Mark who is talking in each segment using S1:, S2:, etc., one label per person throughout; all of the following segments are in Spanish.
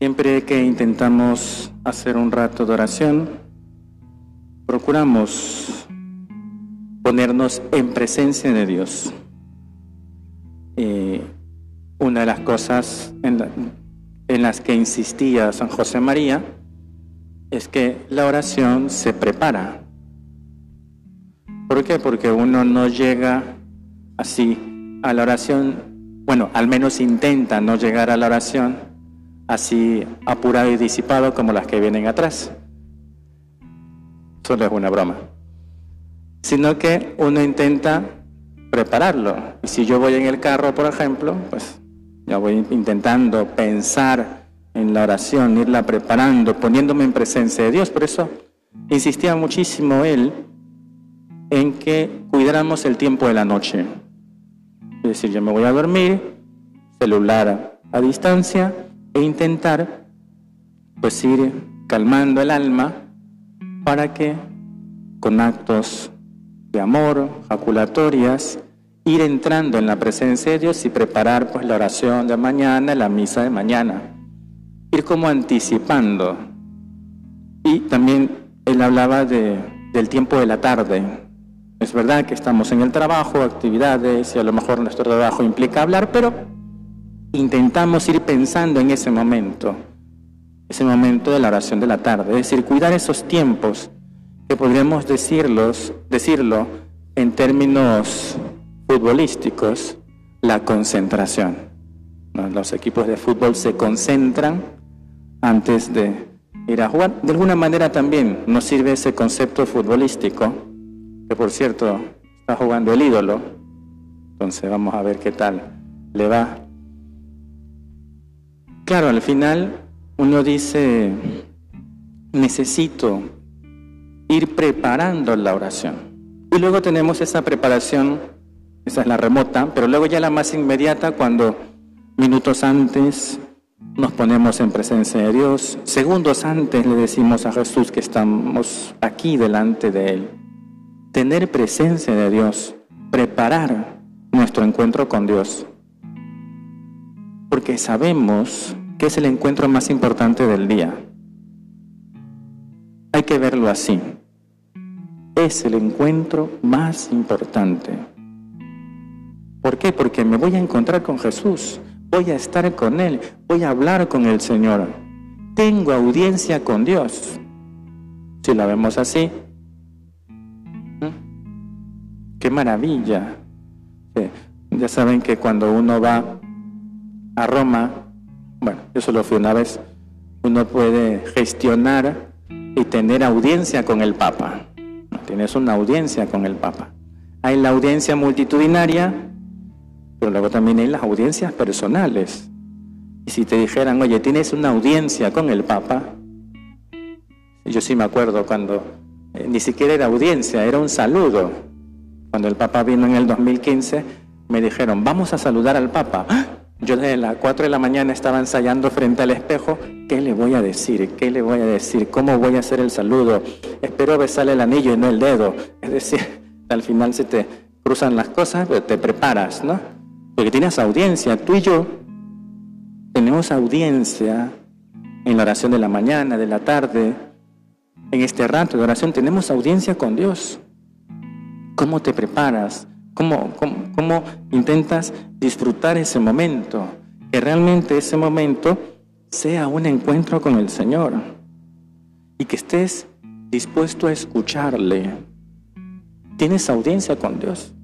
S1: Siempre que intentamos hacer un rato de oración, procuramos ponernos en presencia de Dios. Y una de las cosas en, en las que insistía San José María es que la oración se prepara. ¿Por qué? Porque uno no llega así a la oración, bueno, al menos intenta no llegar a la oración así apurado y disipado como las que vienen atrás. Solo es una broma. Sino que uno intenta prepararlo. Y si yo voy en el carro, por ejemplo, pues ya voy intentando pensar en la oración, irla preparando, poniéndome en presencia de Dios. Por eso insistía muchísimo él en que cuidáramos el tiempo de la noche. Es decir, yo me voy a dormir, celular a distancia, e intentar pues ir calmando el alma para que con actos de amor, jaculatorias, ir entrando en la presencia de Dios y preparar pues la oración de mañana, la misa de mañana. Ir como anticipando. Y también él hablaba de, del tiempo de la tarde. Es verdad que estamos en el trabajo, actividades, y a lo mejor nuestro trabajo implica hablar, pero intentamos ir pensando en ese momento, ese momento de la oración de la tarde, es decir, cuidar esos tiempos que podríamos decirlos, decirlo en términos futbolísticos, la concentración. Los equipos de fútbol se concentran antes de ir a jugar. De alguna manera también nos sirve ese concepto futbolístico, que por cierto está jugando el ídolo, entonces vamos a ver qué tal le va Claro, al final uno dice, necesito ir preparando la oración. Y luego tenemos esa preparación, esa es la remota, pero luego ya la más inmediata cuando minutos antes nos ponemos en presencia de Dios, segundos antes le decimos a Jesús que estamos aquí delante de Él. Tener presencia de Dios, preparar nuestro encuentro con Dios porque sabemos que es el encuentro más importante del día. Hay que verlo así. Es el encuentro más importante. ¿Por qué? Porque me voy a encontrar con Jesús, voy a estar con Él, voy a hablar con el Señor. Tengo audiencia con Dios. Si la vemos así, qué maravilla. Ya saben que cuando uno va a Roma, bueno, yo solo fui una vez, uno puede gestionar y tener audiencia con el Papa. Tienes una audiencia con el Papa. Hay la audiencia multitudinaria, pero luego también hay las audiencias personales. Y si te dijeran, oye, tienes una audiencia con el Papa, yo sí me acuerdo cuando eh, ni siquiera era audiencia, era un saludo. Cuando el Papa vino en el 2015, me dijeron, vamos a saludar al Papa. ¡Ah! Yo desde las 4 de la mañana estaba ensayando frente al espejo, ¿qué le voy a decir? ¿Qué le voy a decir? ¿Cómo voy a hacer el saludo? Espero besarle el anillo y no el dedo. Es decir, al final se te cruzan las cosas, pero te preparas, ¿no? Porque tienes audiencia, tú y yo tenemos audiencia en la oración de la mañana, de la tarde, en este rato de oración, tenemos audiencia con Dios. ¿Cómo te preparas? ¿Cómo, intentas disfrutar ese momento? Que realmente ese momento sea un encuentro con el Señor y que estés dispuesto a escucharle. Tienes audiencia con Dios.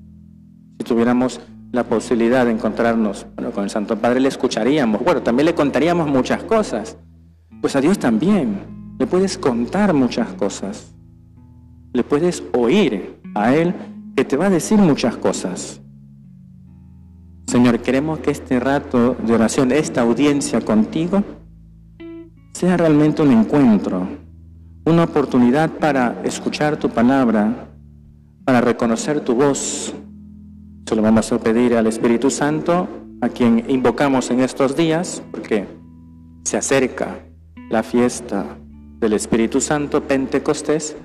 S1: Si tuviéramos la posibilidad de encontrarnos con el Santo Padre, le escucharíamos. Bueno, también le contaríamos muchas cosas. Pues a Dios también. Le puedes contar muchas cosas. Le puedes oír a Él que te va a decir muchas cosas. Señor, queremos que este rato de oración, esta audiencia contigo, sea realmente un encuentro, una oportunidad para escuchar tu palabra, para reconocer tu voz. Se lo vamos a pedir al Espíritu Santo, a quien invocamos en estos días, porque se acerca la fiesta del Espíritu Santo, Pentecostés,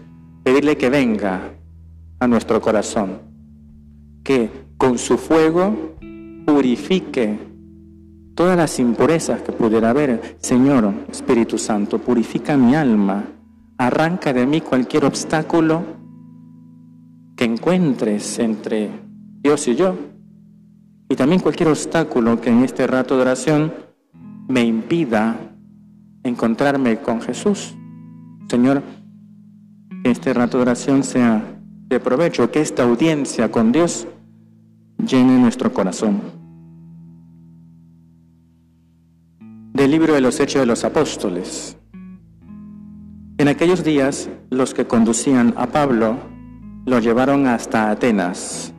S1: pedirle que venga a nuestro corazón, que con su fuego purifique todas las impurezas que pudiera haber. Señor, Espíritu Santo, purifica mi alma, arranca de mí cualquier obstáculo que encuentres entre Dios y yo, y también cualquier obstáculo que en este rato de oración me impida encontrarme con Jesús. Señor, que este rato de oración sea de provecho, que esta audiencia con Dios llene nuestro corazón. Del libro de los Hechos de los Apóstoles. En aquellos días, los que conducían a Pablo lo llevaron hasta Atenas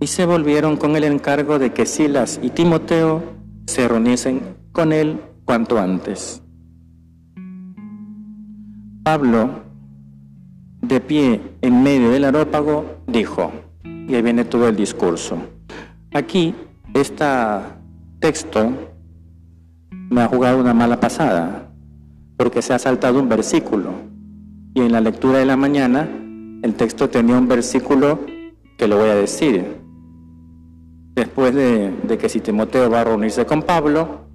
S1: y se volvieron con el encargo de que Silas y Timoteo se reuniesen con él cuanto antes. Pablo, de pie en medio del arópago, dijo, y ahí viene todo el discurso. Aquí, este texto me ha jugado una mala pasada, porque se ha saltado un versículo, y en la lectura de la mañana el texto tenía un versículo que lo voy a decir. Después de, de que si Timoteo va a reunirse con Pablo,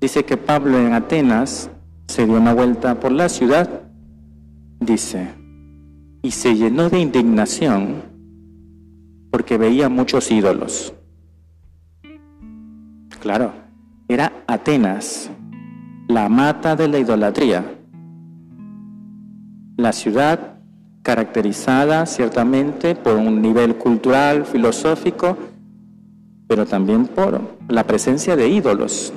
S1: dice que Pablo en Atenas se dio una vuelta por la ciudad dice, y se llenó de indignación porque veía muchos ídolos. Claro, era Atenas, la mata de la idolatría, la ciudad caracterizada ciertamente por un nivel cultural, filosófico, pero también por la presencia de ídolos.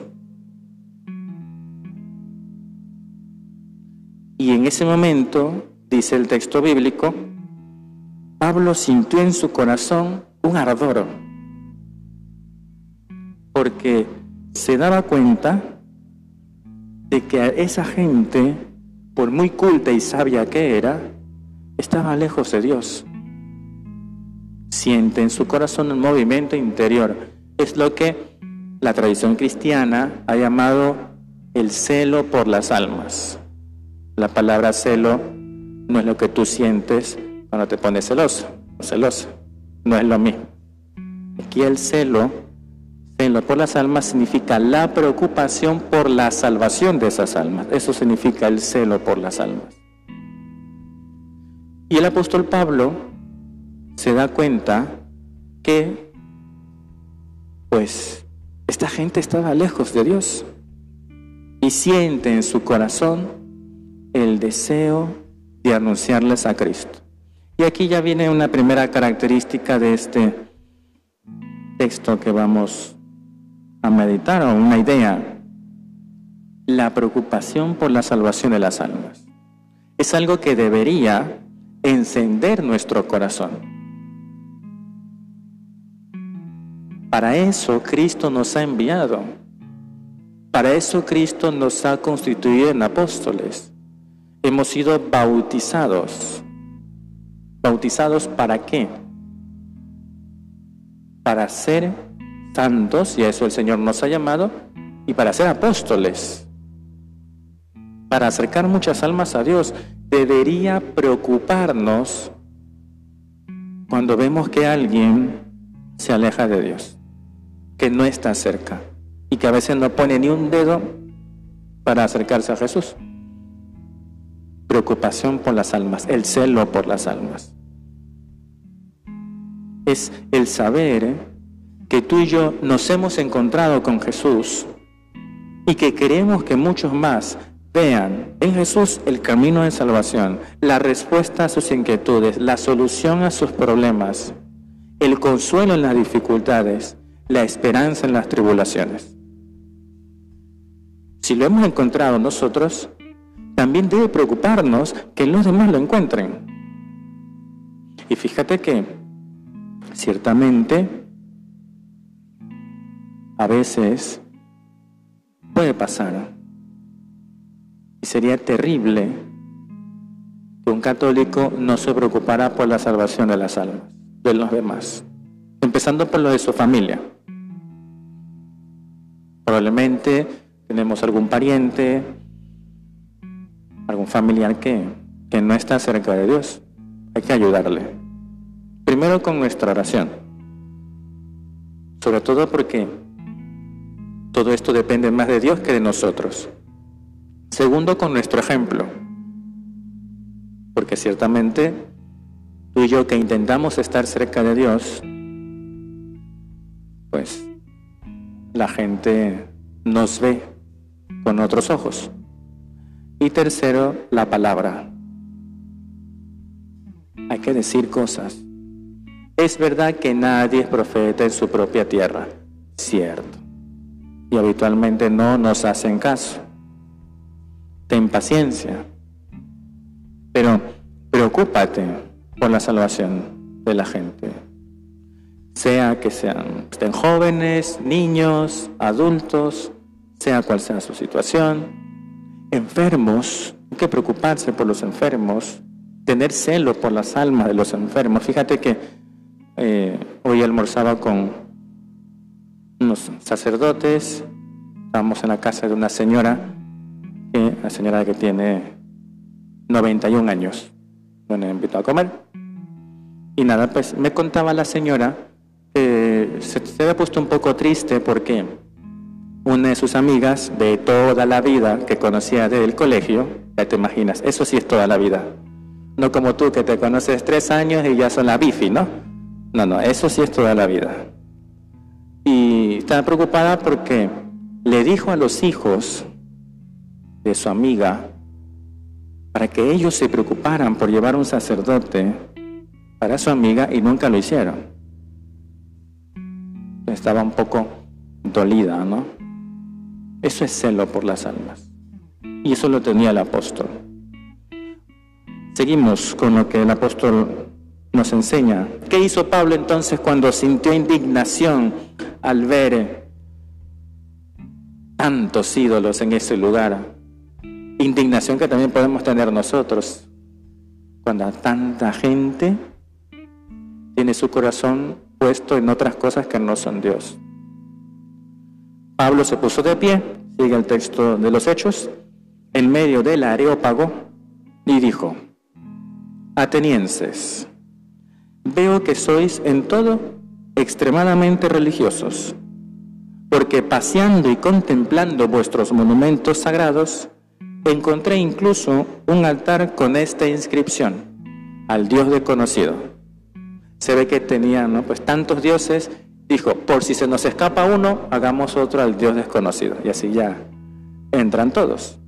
S1: Y en ese momento, dice el texto bíblico, Pablo sintió en su corazón un ardor, porque se daba cuenta de que esa gente, por muy culta y sabia que era, estaba lejos de Dios. Siente en su corazón un movimiento interior. Es lo que la tradición cristiana ha llamado el celo por las almas. La palabra celo no es lo que tú sientes cuando te pones celoso o celosa. No es lo mismo. Aquí el celo, celo por las almas, significa la preocupación por la salvación de esas almas. Eso significa el celo por las almas. Y el apóstol Pablo se da cuenta que, pues, esta gente estaba lejos de Dios y siente en su corazón el deseo de anunciarles a Cristo. Y aquí ya viene una primera característica de este texto que vamos a meditar, o una idea, la preocupación por la salvación de las almas. Es algo que debería encender nuestro corazón. Para eso Cristo nos ha enviado. Para eso Cristo nos ha constituido en apóstoles hemos sido bautizados. ¿Bautizados para qué? Para ser santos, y a eso el Señor nos ha llamado, y para ser apóstoles. Para acercar muchas almas a Dios. Debería preocuparnos cuando vemos que alguien se aleja de Dios, que no está cerca y que a veces no pone ni un dedo para acercarse a Jesús preocupación por las almas, el celo por las almas. Es el saber que tú y yo nos hemos encontrado con Jesús y que queremos que muchos más vean en Jesús el camino de salvación, la respuesta a sus inquietudes, la solución a sus problemas, el consuelo en las dificultades, la esperanza en las tribulaciones. Si lo hemos encontrado nosotros, también debe preocuparnos que los demás lo encuentren. Y fíjate que ciertamente a veces puede pasar Y sería terrible que un católico no se preocupara por la salvación de las almas, de los demás, empezando por lo de su familia. Probablemente tenemos algún pariente, algún familiar que, que no está cerca de Dios. Hay que ayudarle. Primero con nuestra oración. Sobre todo porque todo esto depende más de Dios que de nosotros. Segundo, con nuestro ejemplo. Porque ciertamente tú y yo que intentamos estar cerca de Dios, pues la gente nos ve con otros ojos. Y tercero, la palabra. Hay que decir cosas. Es verdad que nadie es profeta en su propia tierra, cierto. Y habitualmente no nos hacen caso ten paciencia, pero preocúpate por la salvación de la gente. Sea que sean, estén jóvenes, niños, adultos, sea cual sea su situación, enfermos, hay que preocuparse por los enfermos, tener celo por las almas de los enfermos. Fíjate que eh, hoy almorzaba con unos sacerdotes, estábamos en la casa de una señora la señora que tiene 91 años. me invitó a comer. Y nada, pues me contaba la señora se, se había puesto un poco triste porque una de sus amigas de toda la vida que conocía desde el colegio, ya te imaginas, eso sí es toda la vida. No como tú que te conoces tres años y ya son la bifi, ¿no? No, no, eso sí es toda la vida. Y estaba preocupada porque le dijo a los hijos de su amiga para que ellos se preocuparan por llevar un sacerdote para su amiga y nunca lo hicieron. Estaba un poco dolida, ¿no? Eso es celo por las almas. Y eso lo tenía el apóstol. Seguimos con lo que el apóstol nos enseña. ¿Qué hizo Pablo entonces cuando sintió indignación al ver tantos ídolos en ese lugar? indignación que también podemos tener nosotros cuando tanta gente tiene su corazón puesto en otras cosas que no son Dios. Pablo se puso de pie, sigue el texto de los Hechos, en medio del areópago y dijo, Atenienses, veo que sois en todo extremadamente religiosos, porque paseando y contemplando vuestros monumentos sagrados, encontré incluso un altar con esta inscripción, al Dios desconocido. Se ve que tenían pues tantos dioses, dijo, por si se nos escapa uno, hagamos otro al Dios desconocido. Y así ya entran todos.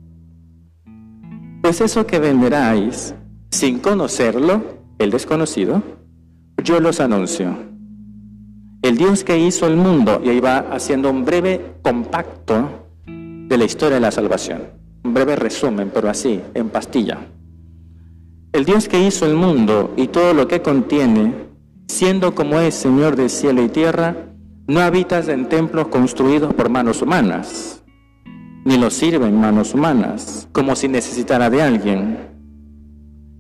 S1: Pues eso que venderáis sin conocerlo, el desconocido, yo los anuncio. El Dios que hizo el mundo, y ahí va haciendo un breve compacto de la historia de la salvación un breve resumen, pero así, en pastilla. El Dios que hizo el mundo y todo lo que contiene, siendo como es Señor de cielo y tierra, no habitas en templos construidos por manos humanas, ni lo sirven manos humanas, como si necesitara de alguien.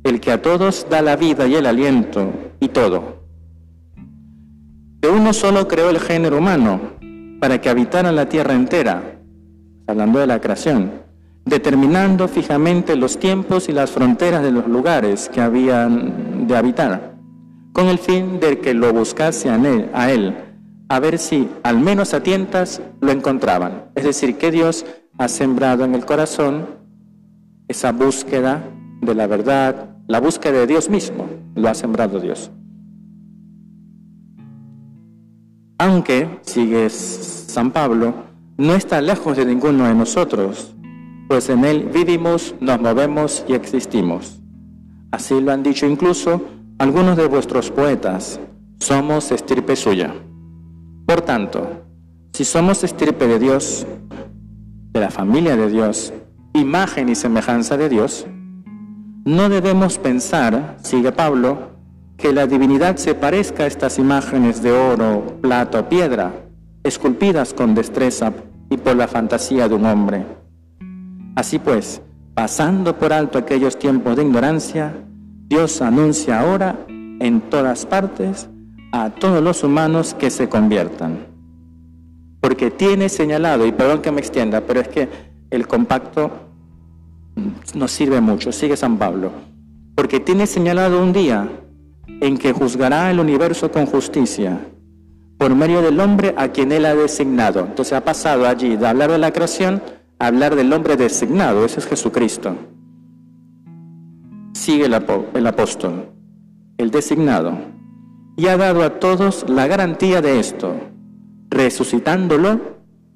S1: El que a todos da la vida y el aliento y todo. De uno solo creó el género humano, para que habitara la tierra entera, hablando de la creación determinando fijamente los tiempos y las fronteras de los lugares que habían de habitar, con el fin de que lo buscase a él, a él, a ver si, al menos a tientas, lo encontraban. Es decir, que Dios ha sembrado en el corazón esa búsqueda de la verdad, la búsqueda de Dios mismo, lo ha sembrado Dios. Aunque, sigue San Pablo, no está lejos de ninguno de nosotros, pues en Él vivimos, nos movemos y existimos. Así lo han dicho incluso algunos de vuestros poetas, somos estirpe suya. Por tanto, si somos estirpe de Dios, de la familia de Dios, imagen y semejanza de Dios, no debemos pensar, sigue Pablo, que la divinidad se parezca a estas imágenes de oro, plata o piedra, esculpidas con destreza y por la fantasía de un hombre Así pues, pasando por alto aquellos tiempos de ignorancia, Dios anuncia ahora en todas partes a todos los humanos que se conviertan. Porque tiene señalado, y perdón que me extienda, pero es que el compacto nos sirve mucho, sigue San Pablo, porque tiene señalado un día en que juzgará el universo con justicia por medio del hombre a quien él ha designado. Entonces ha pasado allí de hablar de la creación a hablar del hombre designado, ese es Jesucristo. Sigue el, el apóstol, el designado, y ha dado a todos la garantía de esto, resucitándolo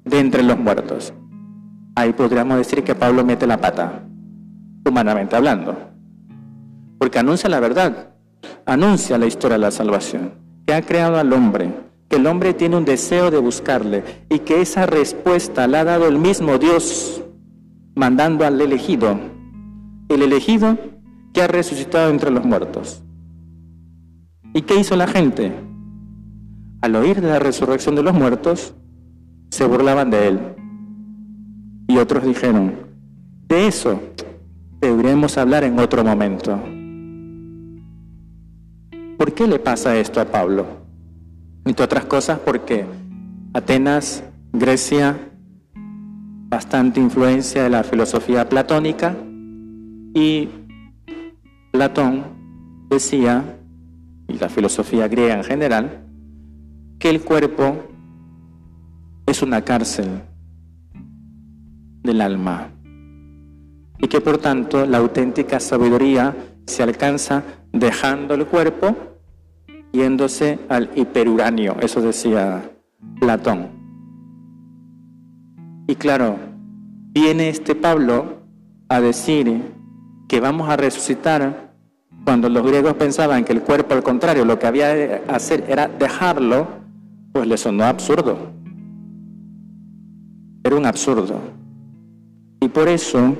S1: de entre los muertos. Ahí podríamos decir que Pablo mete la pata, humanamente hablando, porque anuncia la verdad, anuncia la historia de la salvación, que ha creado al hombre, que el hombre tiene un deseo de buscarle y que esa respuesta la ha dado el mismo Dios mandando al elegido, el elegido que ha resucitado entre los muertos. ¿Y qué hizo la gente? Al oír de la resurrección de los muertos, se burlaban de él. Y otros dijeron, de eso deberíamos hablar en otro momento. ¿Por qué le pasa esto a Pablo? entre otras cosas porque Atenas, Grecia, bastante influencia de la filosofía platónica y Platón decía, y la filosofía griega en general, que el cuerpo es una cárcel del alma y que por tanto la auténtica sabiduría se alcanza dejando el cuerpo yéndose al hiperuranio, eso decía Platón. Y claro, viene este Pablo a decir que vamos a resucitar cuando los griegos pensaban que el cuerpo al contrario lo que había de hacer era dejarlo, pues le sonó absurdo. Era un absurdo. Y por eso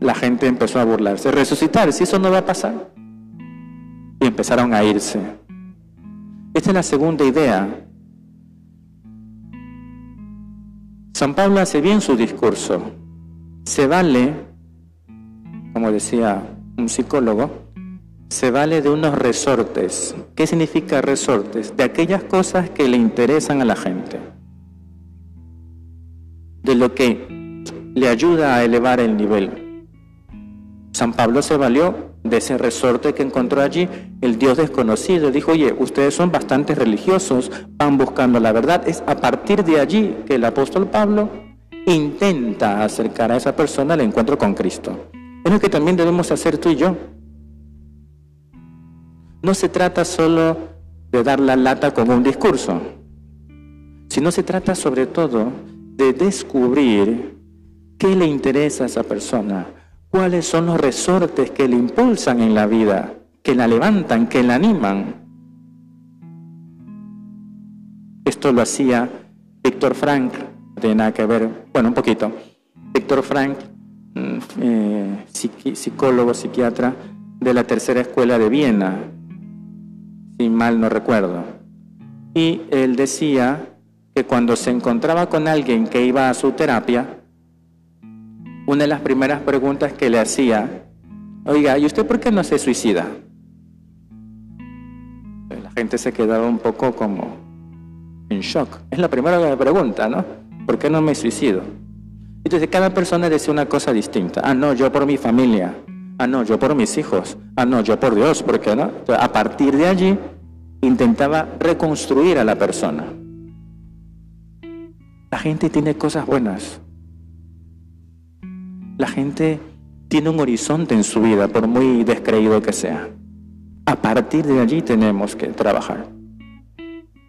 S1: la gente empezó a burlarse. Resucitar, si eso no va a pasar. Y empezaron a irse. Esta es la segunda idea. San Pablo hace bien su discurso. Se vale, como decía un psicólogo, se vale de unos resortes. ¿Qué significa resortes? De aquellas cosas que le interesan a la gente. De lo que le ayuda a elevar el nivel. San Pablo se valió de ese resorte que encontró allí el Dios desconocido. Dijo, oye, ustedes son bastante religiosos, van buscando la verdad. Es a partir de allí que el apóstol Pablo intenta acercar a esa persona al encuentro con Cristo. Es lo que también debemos hacer tú y yo. No se trata solo de dar la lata con un discurso, sino se trata sobre todo de descubrir qué le interesa a esa persona, cuáles son los resortes que le impulsan en la vida, que la levantan, que la animan. Esto lo hacía Víctor Frank, no tiene nada que ver, bueno, un poquito. Víctor Frank, mm, eh, psicólogo, psiquiatra de la tercera escuela de Viena, si mal no recuerdo. Y él decía que cuando se encontraba con alguien que iba a su terapia, una de las primeras preguntas que le hacía, oiga, ¿y usted por qué no se suicida? La gente se quedaba un poco como en shock. Es la primera pregunta, ¿no? ¿Por qué no me suicido? Entonces cada persona decía una cosa distinta. Ah, no, yo por mi familia. Ah, no, yo por mis hijos. Ah, no, yo por Dios. ¿Por qué no? a partir de allí intentaba reconstruir a la persona. La gente tiene cosas buenas. La gente tiene un horizonte en su vida, por muy descreído que sea. A partir de allí tenemos que trabajar.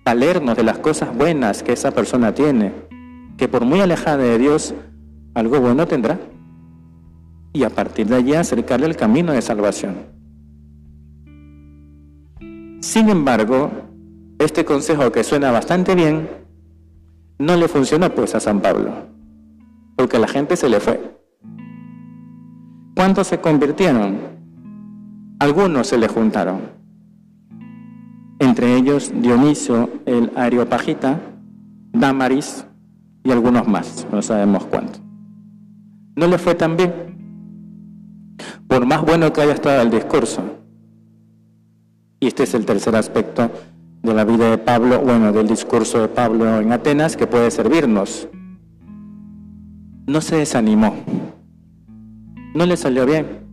S1: Valernos de las cosas buenas que esa persona tiene, que por muy alejada de Dios, algo bueno tendrá. Y a partir de allí acercarle el camino de salvación. Sin embargo, este consejo que suena bastante bien, no le funcionó pues a San Pablo, porque la gente se le fue. ¿Cuántos se convirtieron? Algunos se le juntaron. Entre ellos Dionisio el Areopagita, Damaris y algunos más, no sabemos cuántos. No le fue tan bien. Por más bueno que haya estado el discurso. Y este es el tercer aspecto de la vida de Pablo, bueno, del discurso de Pablo en Atenas, que puede servirnos. No se desanimó, no le salió bien.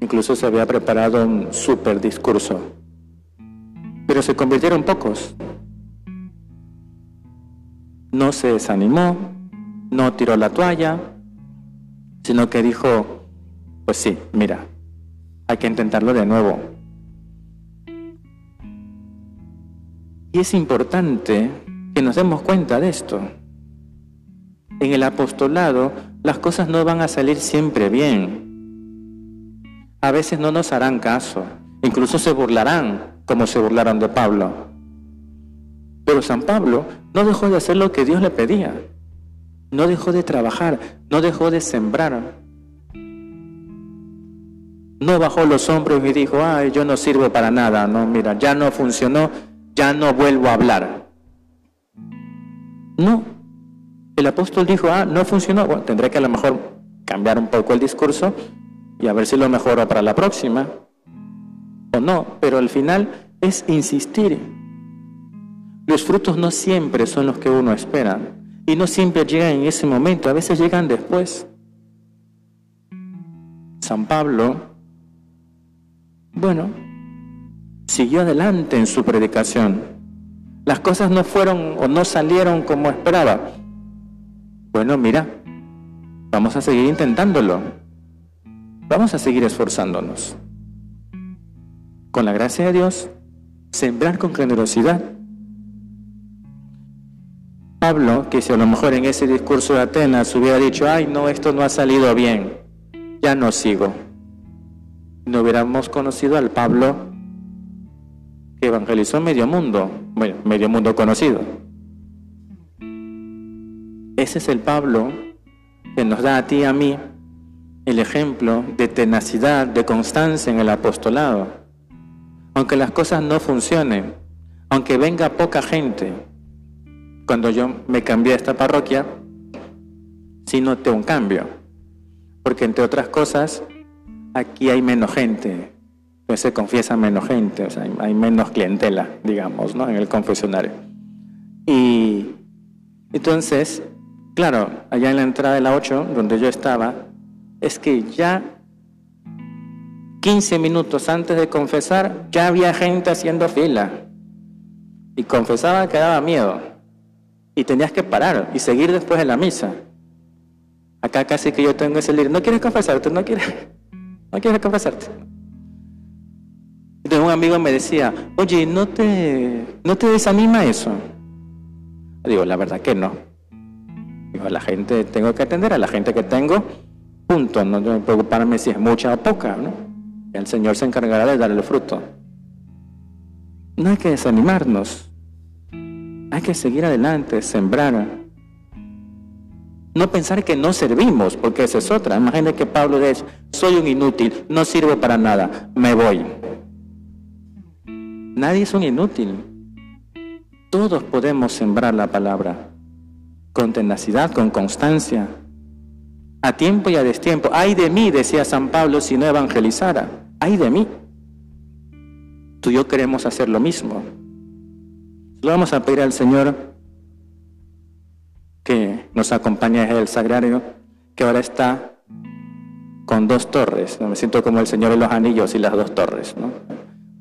S1: Incluso se había preparado un super discurso, pero se convirtieron pocos. No se desanimó, no tiró la toalla, sino que dijo, pues sí, mira, hay que intentarlo de nuevo. Y es importante que nos demos cuenta de esto. En el apostolado las cosas no van a salir siempre bien. A veces no nos harán caso, incluso se burlarán como se burlaron de Pablo. Pero San Pablo no dejó de hacer lo que Dios le pedía. No dejó de trabajar, no dejó de sembrar. No bajó los hombros y dijo, ay, yo no sirvo para nada. No, mira, ya no funcionó, ya no vuelvo a hablar. No. El apóstol dijo, ah, no funcionó, bueno, tendré que a lo mejor cambiar un poco el discurso y a ver si lo mejoro para la próxima. O no, pero al final es insistir. Los frutos no siempre son los que uno espera y no siempre llegan en ese momento, a veces llegan después. San Pablo, bueno, siguió adelante en su predicación. Las cosas no fueron o no salieron como esperaba. Bueno, mira, vamos a seguir intentándolo. Vamos a seguir esforzándonos. Con la gracia de Dios, sembrar con generosidad. Pablo, que si a lo mejor en ese discurso de Atenas hubiera dicho, ay, no, esto no ha salido bien, ya no sigo. No hubiéramos conocido al Pablo evangelizó medio mundo, bueno, medio mundo conocido. Ese es el Pablo que nos da a ti y a mí el ejemplo de tenacidad, de constancia en el apostolado. Aunque las cosas no funcionen, aunque venga poca gente, cuando yo me cambié a esta parroquia, sí noté un cambio, porque entre otras cosas, aquí hay menos gente, pues se confiesa menos gente, o sea, hay menos clientela, digamos, ¿no? En el confesionario. Y entonces, claro, allá en la entrada de la 8, donde yo estaba, es que ya 15 minutos antes de confesar, ya había gente haciendo fila. Y confesaba que daba miedo. Y tenías que parar y seguir después de la misa. Acá casi que yo tengo ese libro. ¿No quieres confesarte? ¿No quieres? ¿No quieres confesarte? Entonces un amigo me decía, oye, ¿no te, ¿no te desanima eso? Digo, la verdad que no. Digo, la gente, tengo que atender a la gente que tengo, punto. No tengo que preocuparme si es mucha o poca, ¿no? El Señor se encargará de darle el fruto. No hay que desanimarnos. Hay que seguir adelante, sembrar. No pensar que no servimos, porque esa es otra. Imagínate que Pablo dice, soy un inútil, no sirvo para nada, me voy. Nadie es un inútil. Todos podemos sembrar la palabra con tenacidad, con constancia, a tiempo y a destiempo. Ay de mí, decía San Pablo, si no evangelizara. Ay de mí. Tú y yo queremos hacer lo mismo. Le vamos a pedir al Señor que nos acompañe en el sagrario, que ahora está con dos torres. Me siento como el Señor de los Anillos y las dos torres. ¿no?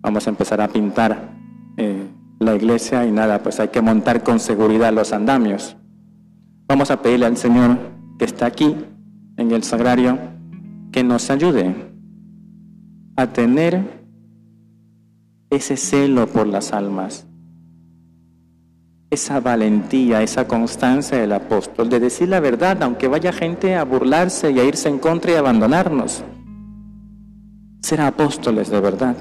S1: vamos a empezar a pintar eh, la iglesia y nada, pues hay que montar con seguridad los andamios. Vamos a pedirle al Señor que está aquí en el sagrario que nos ayude a tener ese celo por las almas, esa valentía, esa constancia del apóstol de decir la verdad, aunque vaya gente a burlarse y a irse en contra y abandonarnos. Ser apóstoles de verdad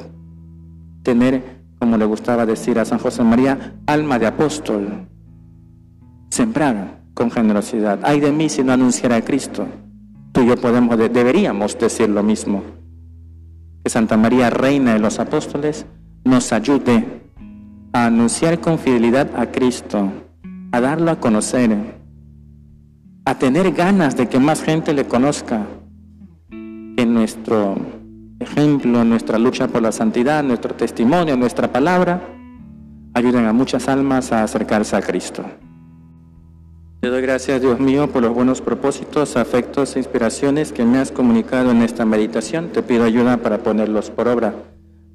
S1: tener, como le gustaba decir a San José María, alma de apóstol, sembrar con generosidad. Ay de mí si no anunciara a Cristo. Tú y yo podemos, deberíamos decir lo mismo. Que Santa María, Reina de los Apóstoles, nos ayude a anunciar con fidelidad a Cristo, a darlo a conocer, a tener ganas de que más gente le conozca, que nuestro ejemplo, nuestra lucha por la santidad, nuestro testimonio, nuestra palabra, ayuden a muchas almas a acercarse a Cristo. Te doy gracias, Dios mío, por los buenos propósitos, afectos e inspiraciones que me has comunicado en esta meditación. Te pido ayuda para ponerlos por obra.